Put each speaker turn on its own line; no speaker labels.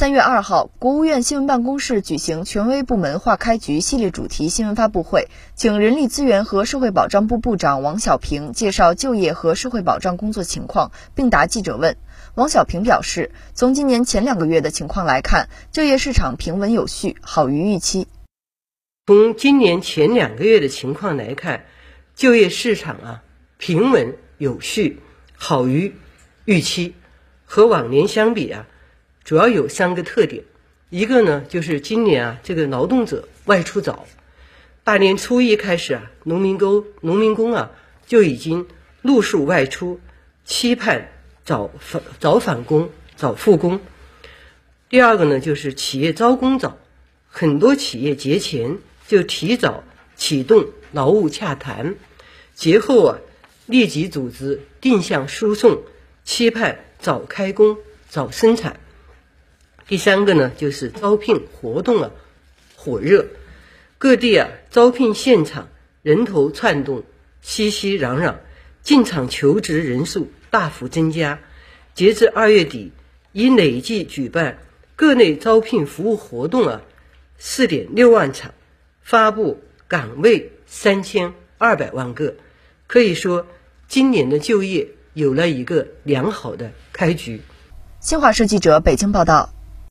三月二号，国务院新闻办公室举行权威部门化开局系列主题新闻发布会，请人力资源和社会保障部部长王小平介绍就业和社会保障工作情况，并答记者问。王小平表示，从今年前两个月的情况来看，就业市场平稳有序，好于预期。
从今年前两个月的情况来看，就业市场啊平稳有序，好于预期。和往年相比啊。主要有三个特点，一个呢就是今年啊，这个劳动者外出早，大年初一开始啊，农民工农民工啊就已经陆续外出，期盼早返早返工早复工。第二个呢就是企业招工早，很多企业节前就提早启动劳务洽谈，节后啊立即组织定向输送，期盼早开工早生产。第三个呢，就是招聘活动啊火热，各地啊招聘现场人头窜动，熙熙攘攘，进场求职人数大幅增加。截至二月底，已累计举办各类招聘服务活动啊四点六万场，发布岗位三千二百万个。可以说，今年的就业有了一个良好的开局。
新华社记者北京报道。